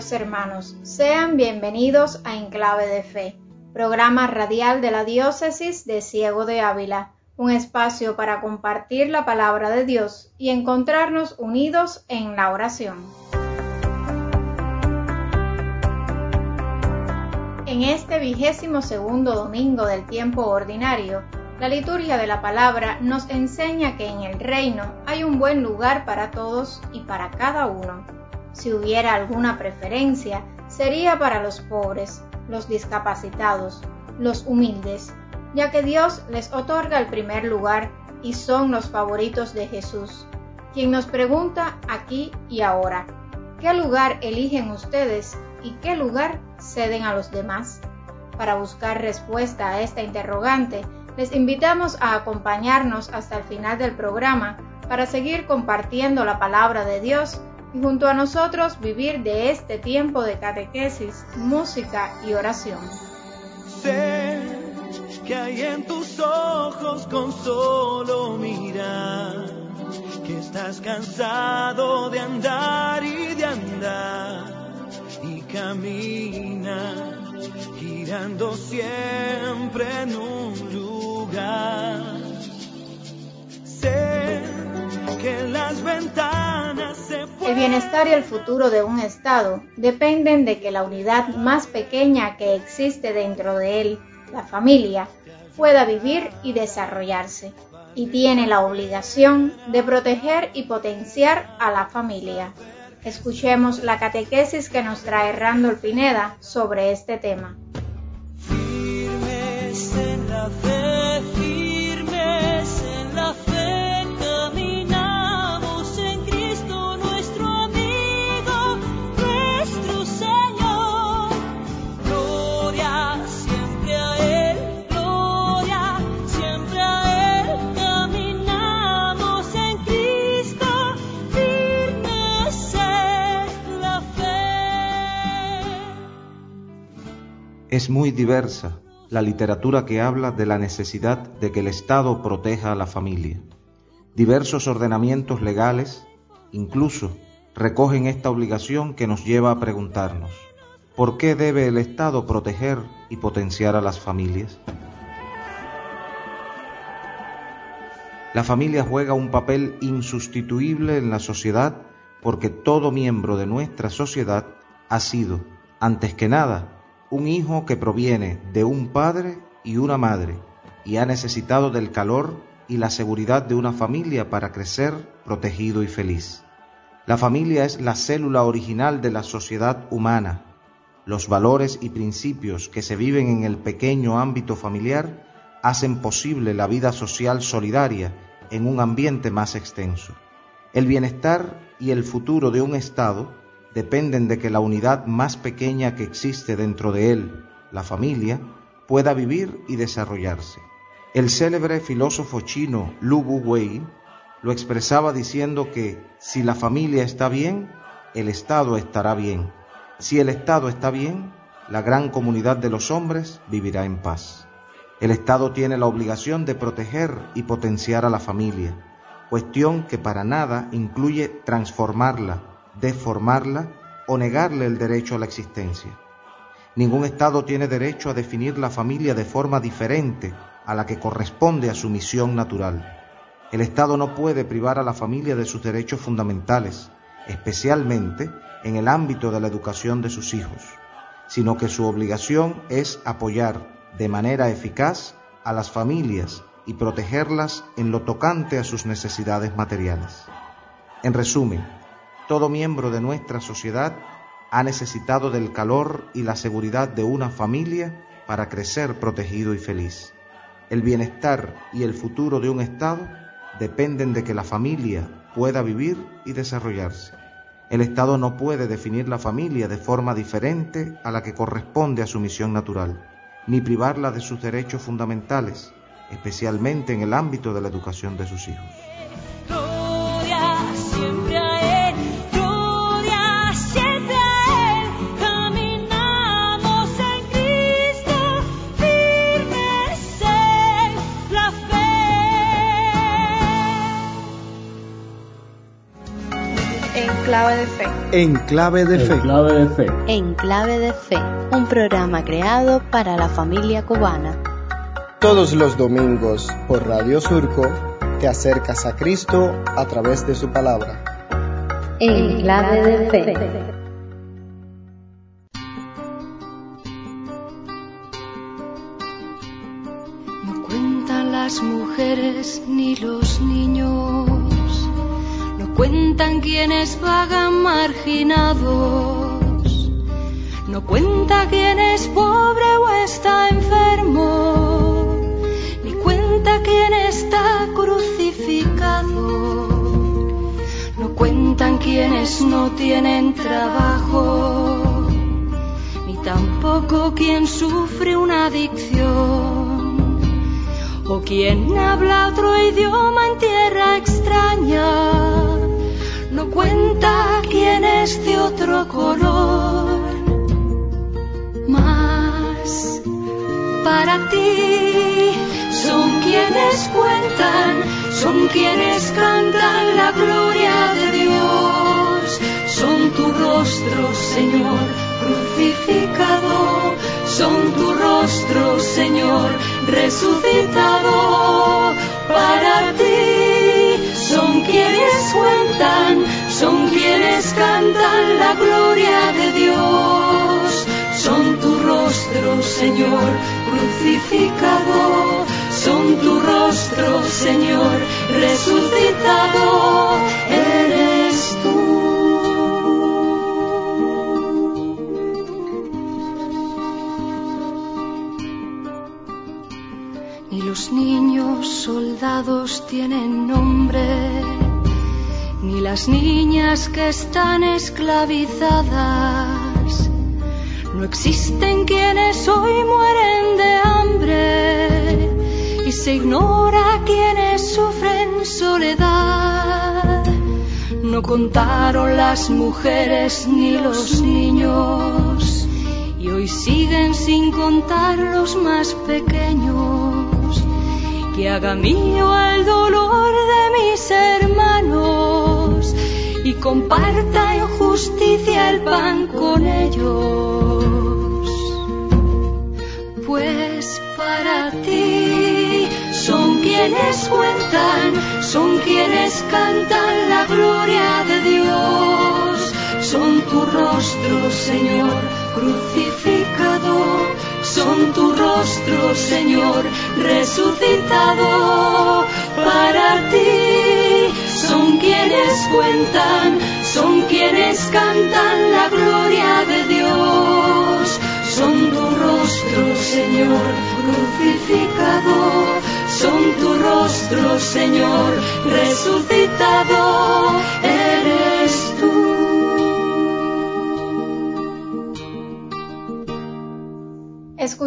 hermanos. Sean bienvenidos a Enclave de Fe, programa radial de la Diócesis de Ciego de Ávila, un espacio para compartir la palabra de Dios y encontrarnos unidos en la oración. En este vigésimo segundo domingo del tiempo ordinario, la liturgia de la palabra nos enseña que en el reino hay un buen lugar para todos y para cada uno. Si hubiera alguna preferencia, sería para los pobres, los discapacitados, los humildes, ya que Dios les otorga el primer lugar y son los favoritos de Jesús, quien nos pregunta aquí y ahora, ¿qué lugar eligen ustedes y qué lugar ceden a los demás? Para buscar respuesta a esta interrogante, les invitamos a acompañarnos hasta el final del programa para seguir compartiendo la palabra de Dios junto a nosotros vivir de este tiempo de catequesis, música y oración. Sé que hay en tus ojos con solo mirar, que estás cansado de andar y de andar y camina girando siempre en un lugar. Sé que las ventanas El bienestar y el futuro de un Estado dependen de que la unidad más pequeña que existe dentro de él, la familia, pueda vivir y desarrollarse, y tiene la obligación de proteger y potenciar a la familia. Escuchemos la catequesis que nos trae Randall Pineda sobre este tema. Es muy diversa la literatura que habla de la necesidad de que el Estado proteja a la familia. Diversos ordenamientos legales incluso recogen esta obligación que nos lleva a preguntarnos, ¿por qué debe el Estado proteger y potenciar a las familias? La familia juega un papel insustituible en la sociedad porque todo miembro de nuestra sociedad ha sido, antes que nada, un hijo que proviene de un padre y una madre y ha necesitado del calor y la seguridad de una familia para crecer protegido y feliz. La familia es la célula original de la sociedad humana. Los valores y principios que se viven en el pequeño ámbito familiar hacen posible la vida social solidaria en un ambiente más extenso. El bienestar y el futuro de un Estado dependen de que la unidad más pequeña que existe dentro de él, la familia, pueda vivir y desarrollarse. El célebre filósofo chino Lu Wu Wei lo expresaba diciendo que si la familia está bien, el Estado estará bien. Si el Estado está bien, la gran comunidad de los hombres vivirá en paz. El Estado tiene la obligación de proteger y potenciar a la familia, cuestión que para nada incluye transformarla, deformarla o negarle el derecho a la existencia. Ningún Estado tiene derecho a definir la familia de forma diferente a la que corresponde a su misión natural. El Estado no puede privar a la familia de sus derechos fundamentales, especialmente en el ámbito de la educación de sus hijos, sino que su obligación es apoyar de manera eficaz a las familias y protegerlas en lo tocante a sus necesidades materiales. En resumen, todo miembro de nuestra sociedad ha necesitado del calor y la seguridad de una familia para crecer protegido y feliz. El bienestar y el futuro de un Estado dependen de que la familia pueda vivir y desarrollarse. El Estado no puede definir la familia de forma diferente a la que corresponde a su misión natural, ni privarla de sus derechos fundamentales, especialmente en el ámbito de la educación de sus hijos. Clave de fe. En clave de fe. clave de fe. En clave de fe, un programa creado para la familia cubana. Todos los domingos por Radio Surco te acercas a Cristo a través de su palabra. En clave de fe. No cuentan las mujeres ni los niños, cuentan quienes vagan marginados, no cuenta quién es pobre o está enfermo, ni cuenta quién está crucificado, no cuentan quienes no tienen trabajo, ni tampoco quien sufre una adicción. O quien habla otro idioma en tierra extraña, cuenta quién es de otro color. Más para ti son quienes cuentan, son quienes cantan la gloria de Dios, son tu rostro, Señor, crucificado, son tu rostro, Señor, resucitado para ti. Son quienes cuentan, son quienes cantan la gloria de Dios. Son tu rostro, Señor, crucificado. Son tu rostro, Señor, resucitado. Eres los niños soldados tienen nombre, ni las niñas que están esclavizadas. No existen quienes hoy mueren de hambre y se ignora quienes sufren soledad. No contaron las mujeres ni los niños y hoy siguen sin contar los más pequeños. Que haga mío el dolor de mis hermanos y comparta en justicia el pan con ellos. Pues para ti son quienes cuentan, son quienes cantan la gloria de Dios. Son tu rostro, Señor, crucificado. Son tu rostro, Señor, resucitado para ti. Son quienes cuentan, son quienes cantan la gloria de Dios. Son tu rostro, Señor, crucificado. Son tu rostro, Señor, resucitado.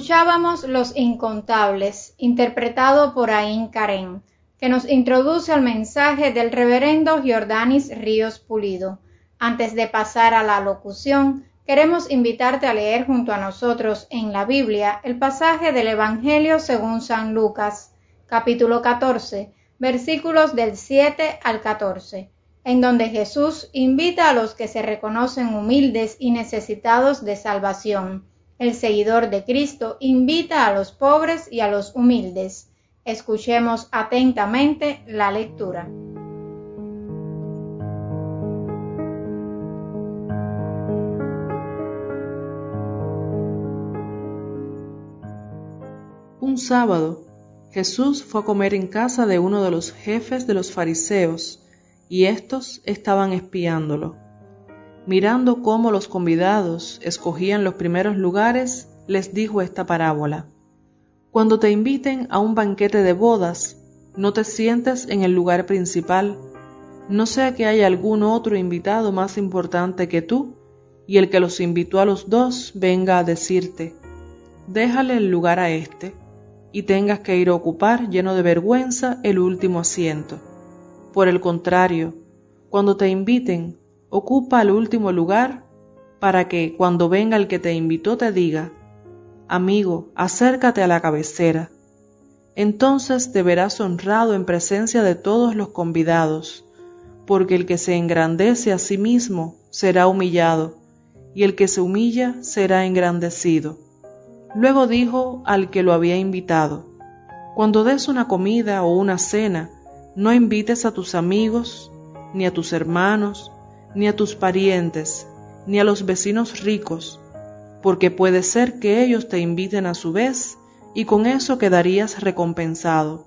Escuchábamos Los Incontables, interpretado por Ain Karen, que nos introduce al mensaje del reverendo Giordanis Ríos Pulido. Antes de pasar a la locución, queremos invitarte a leer junto a nosotros en la Biblia el pasaje del Evangelio según San Lucas, capítulo 14, versículos del 7 al 14, en donde Jesús invita a los que se reconocen humildes y necesitados de salvación el seguidor de Cristo invita a los pobres y a los humildes. Escuchemos atentamente la lectura. Un sábado, Jesús fue a comer en casa de uno de los jefes de los fariseos, y éstos estaban espiándolo. Mirando cómo los convidados escogían los primeros lugares, les dijo esta parábola. Cuando te inviten a un banquete de bodas, no te sientes en el lugar principal, no sea que haya algún otro invitado más importante que tú, y el que los invitó a los dos venga a decirte, déjale el lugar a éste, y tengas que ir a ocupar lleno de vergüenza el último asiento. Por el contrario, cuando te inviten, ocupa el último lugar para que cuando venga el que te invitó te diga, amigo, acércate a la cabecera. Entonces te verás honrado en presencia de todos los convidados, porque el que se engrandece a sí mismo será humillado, y el que se humilla será engrandecido. Luego dijo al que lo había invitado, Cuando des una comida o una cena, no invites a tus amigos, ni a tus hermanos, ni a tus parientes, ni a los vecinos ricos, porque puede ser que ellos te inviten a su vez, y con eso quedarías recompensado.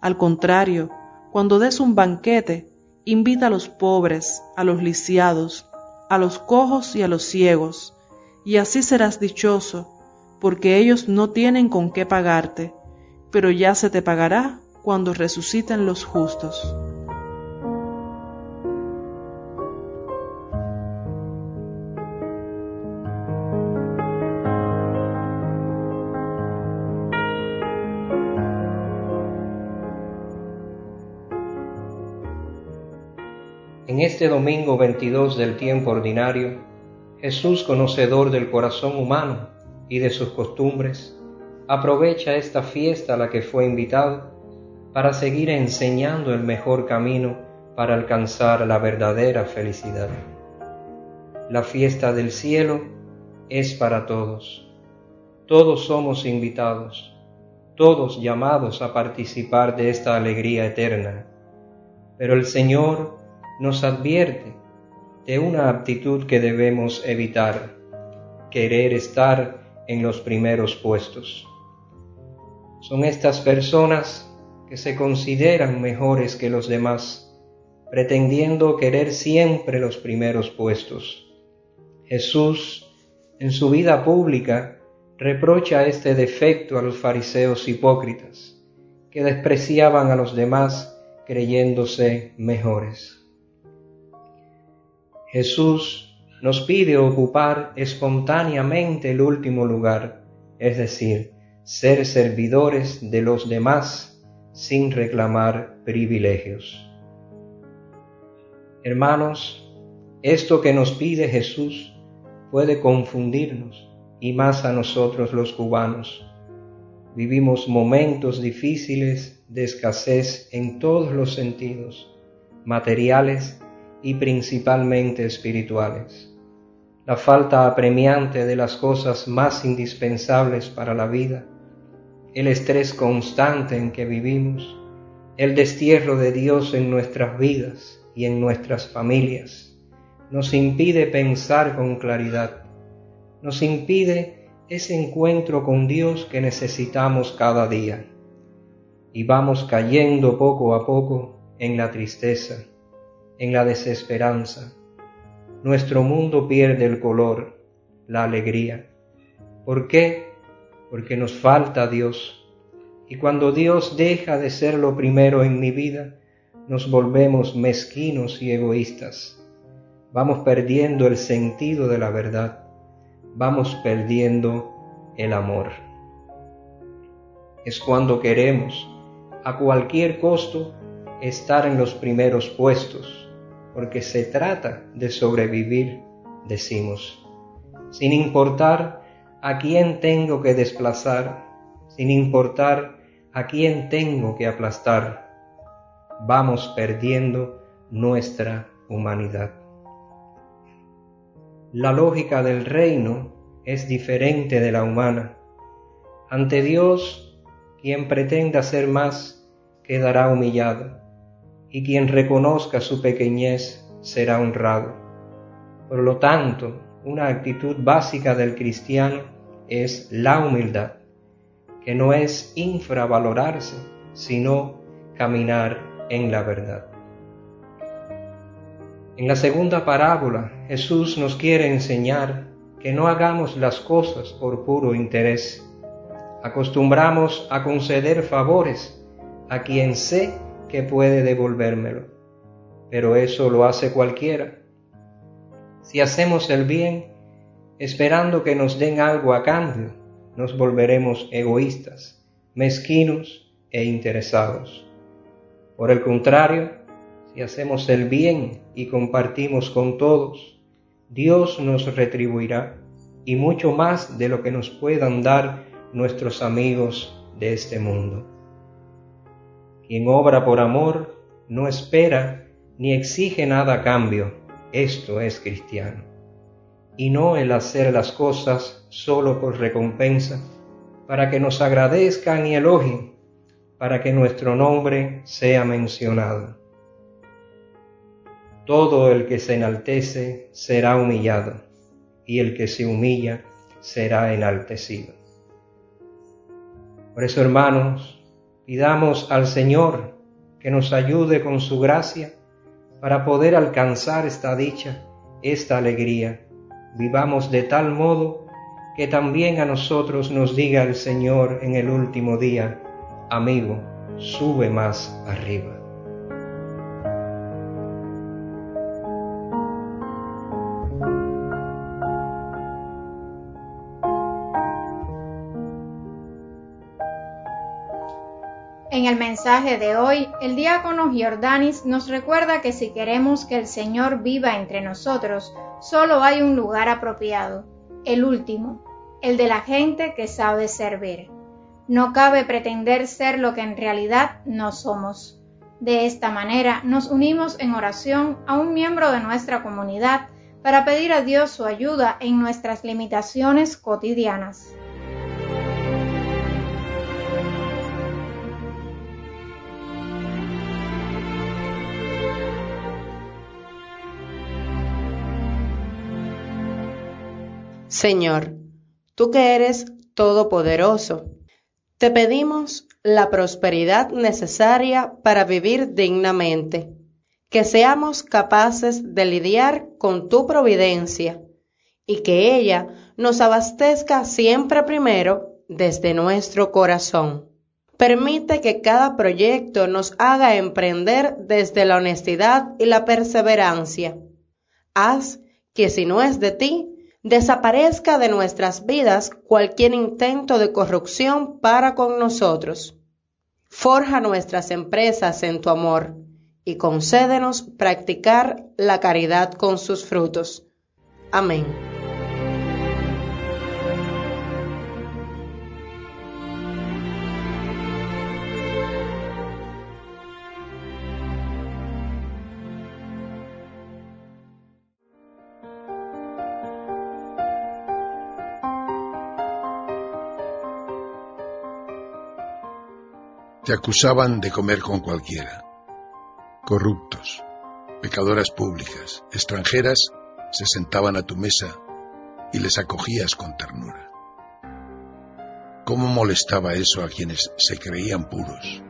Al contrario, cuando des un banquete, invita a los pobres, a los lisiados, a los cojos y a los ciegos, y así serás dichoso, porque ellos no tienen con qué pagarte, pero ya se te pagará cuando resuciten los justos. Este domingo 22 del tiempo ordinario, Jesús, conocedor del corazón humano y de sus costumbres, aprovecha esta fiesta a la que fue invitado para seguir enseñando el mejor camino para alcanzar la verdadera felicidad. La fiesta del cielo es para todos. Todos somos invitados, todos llamados a participar de esta alegría eterna. Pero el Señor nos advierte de una actitud que debemos evitar, querer estar en los primeros puestos. Son estas personas que se consideran mejores que los demás, pretendiendo querer siempre los primeros puestos. Jesús, en su vida pública, reprocha este defecto a los fariseos hipócritas, que despreciaban a los demás creyéndose mejores. Jesús nos pide ocupar espontáneamente el último lugar, es decir, ser servidores de los demás sin reclamar privilegios. Hermanos, esto que nos pide Jesús puede confundirnos y más a nosotros los cubanos. Vivimos momentos difíciles de escasez en todos los sentidos, materiales y principalmente espirituales. La falta apremiante de las cosas más indispensables para la vida, el estrés constante en que vivimos, el destierro de Dios en nuestras vidas y en nuestras familias, nos impide pensar con claridad, nos impide ese encuentro con Dios que necesitamos cada día. Y vamos cayendo poco a poco en la tristeza, en la desesperanza. Nuestro mundo pierde el color, la alegría. ¿Por qué? Porque nos falta Dios. Y cuando Dios deja de ser lo primero en mi vida, nos volvemos mezquinos y egoístas. Vamos perdiendo el sentido de la verdad. Vamos perdiendo el amor. Es cuando queremos, a cualquier costo, estar en los primeros puestos porque se trata de sobrevivir, decimos, sin importar a quién tengo que desplazar, sin importar a quién tengo que aplastar, vamos perdiendo nuestra humanidad. La lógica del reino es diferente de la humana. Ante Dios, quien pretenda ser más quedará humillado y quien reconozca su pequeñez será honrado. Por lo tanto, una actitud básica del cristiano es la humildad, que no es infravalorarse, sino caminar en la verdad. En la segunda parábola, Jesús nos quiere enseñar que no hagamos las cosas por puro interés. Acostumbramos a conceder favores a quien sé que puede devolvérmelo, pero eso lo hace cualquiera. Si hacemos el bien, esperando que nos den algo a cambio, nos volveremos egoístas, mezquinos e interesados. Por el contrario, si hacemos el bien y compartimos con todos, Dios nos retribuirá y mucho más de lo que nos puedan dar nuestros amigos de este mundo. Quien obra por amor no espera ni exige nada a cambio, esto es cristiano. Y no el hacer las cosas solo por recompensa, para que nos agradezcan y elogien, para que nuestro nombre sea mencionado. Todo el que se enaltece será humillado, y el que se humilla será enaltecido. Por eso, hermanos, pidamos al Señor que nos ayude con su gracia para poder alcanzar esta dicha, esta alegría. Vivamos de tal modo que también a nosotros nos diga el Señor en el último día, amigo, sube más arriba. Mensaje de hoy, el diácono Giordanis nos recuerda que si queremos que el Señor viva entre nosotros, solo hay un lugar apropiado, el último, el de la gente que sabe servir. No cabe pretender ser lo que en realidad no somos. De esta manera nos unimos en oración a un miembro de nuestra comunidad para pedir a Dios su ayuda en nuestras limitaciones cotidianas. Señor, tú que eres todopoderoso, te pedimos la prosperidad necesaria para vivir dignamente, que seamos capaces de lidiar con tu providencia y que ella nos abastezca siempre primero desde nuestro corazón. Permite que cada proyecto nos haga emprender desde la honestidad y la perseverancia. Haz que si no es de ti, desaparezca de nuestras vidas cualquier intento de corrupción para con nosotros. Forja nuestras empresas en tu amor y concédenos practicar la caridad con sus frutos. Amén. Te acusaban de comer con cualquiera. Corruptos, pecadoras públicas, extranjeras, se sentaban a tu mesa y les acogías con ternura. ¿Cómo molestaba eso a quienes se creían puros?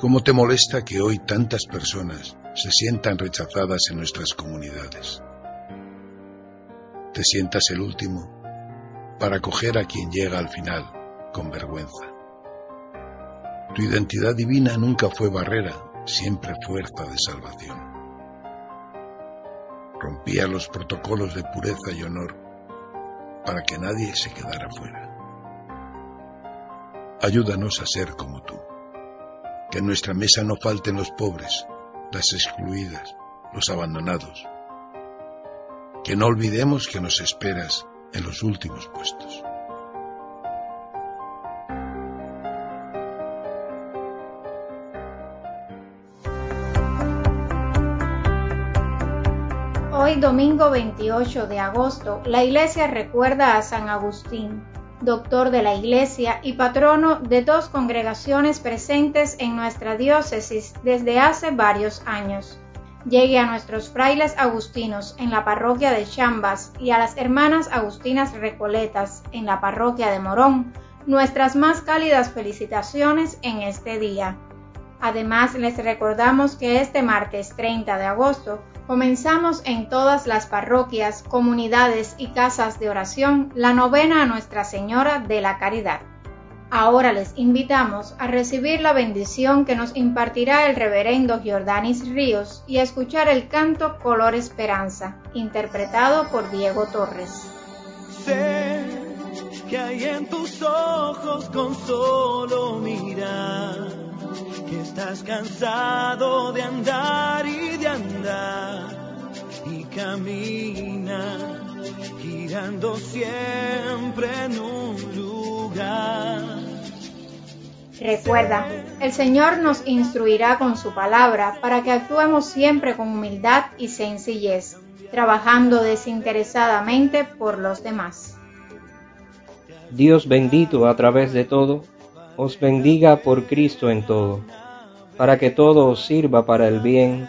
¿Cómo te molesta que hoy tantas personas se sientan rechazadas en nuestras comunidades? Te sientas el último para acoger a quien llega al final con vergüenza. Tu identidad divina nunca fue barrera, siempre fuerza de salvación. Rompía los protocolos de pureza y honor para que nadie se quedara fuera. Ayúdanos a ser como tú. Que en nuestra mesa no falten los pobres, las excluidas, los abandonados. Que no olvidemos que nos esperas en los últimos puestos. Domingo 28 de agosto, la iglesia recuerda a San Agustín, doctor de la iglesia y patrono de dos congregaciones presentes en nuestra diócesis desde hace varios años. Llegue a nuestros frailes agustinos en la parroquia de Chambas y a las hermanas agustinas recoletas en la parroquia de Morón nuestras más cálidas felicitaciones en este día. Además, les recordamos que este martes 30 de agosto Comenzamos en todas las parroquias, comunidades y casas de oración la novena a Nuestra Señora de la Caridad. Ahora les invitamos a recibir la bendición que nos impartirá el reverendo Giordanis Ríos y a escuchar el canto Color Esperanza, interpretado por Diego Torres. Sé que hay en tus ojos con solo mirar que estás cansado de andar y y camina girando siempre en un lugar. Recuerda, el Señor nos instruirá con su palabra para que actuemos siempre con humildad y sencillez, trabajando desinteresadamente por los demás. Dios bendito a través de todo, os bendiga por Cristo en todo, para que todo os sirva para el bien.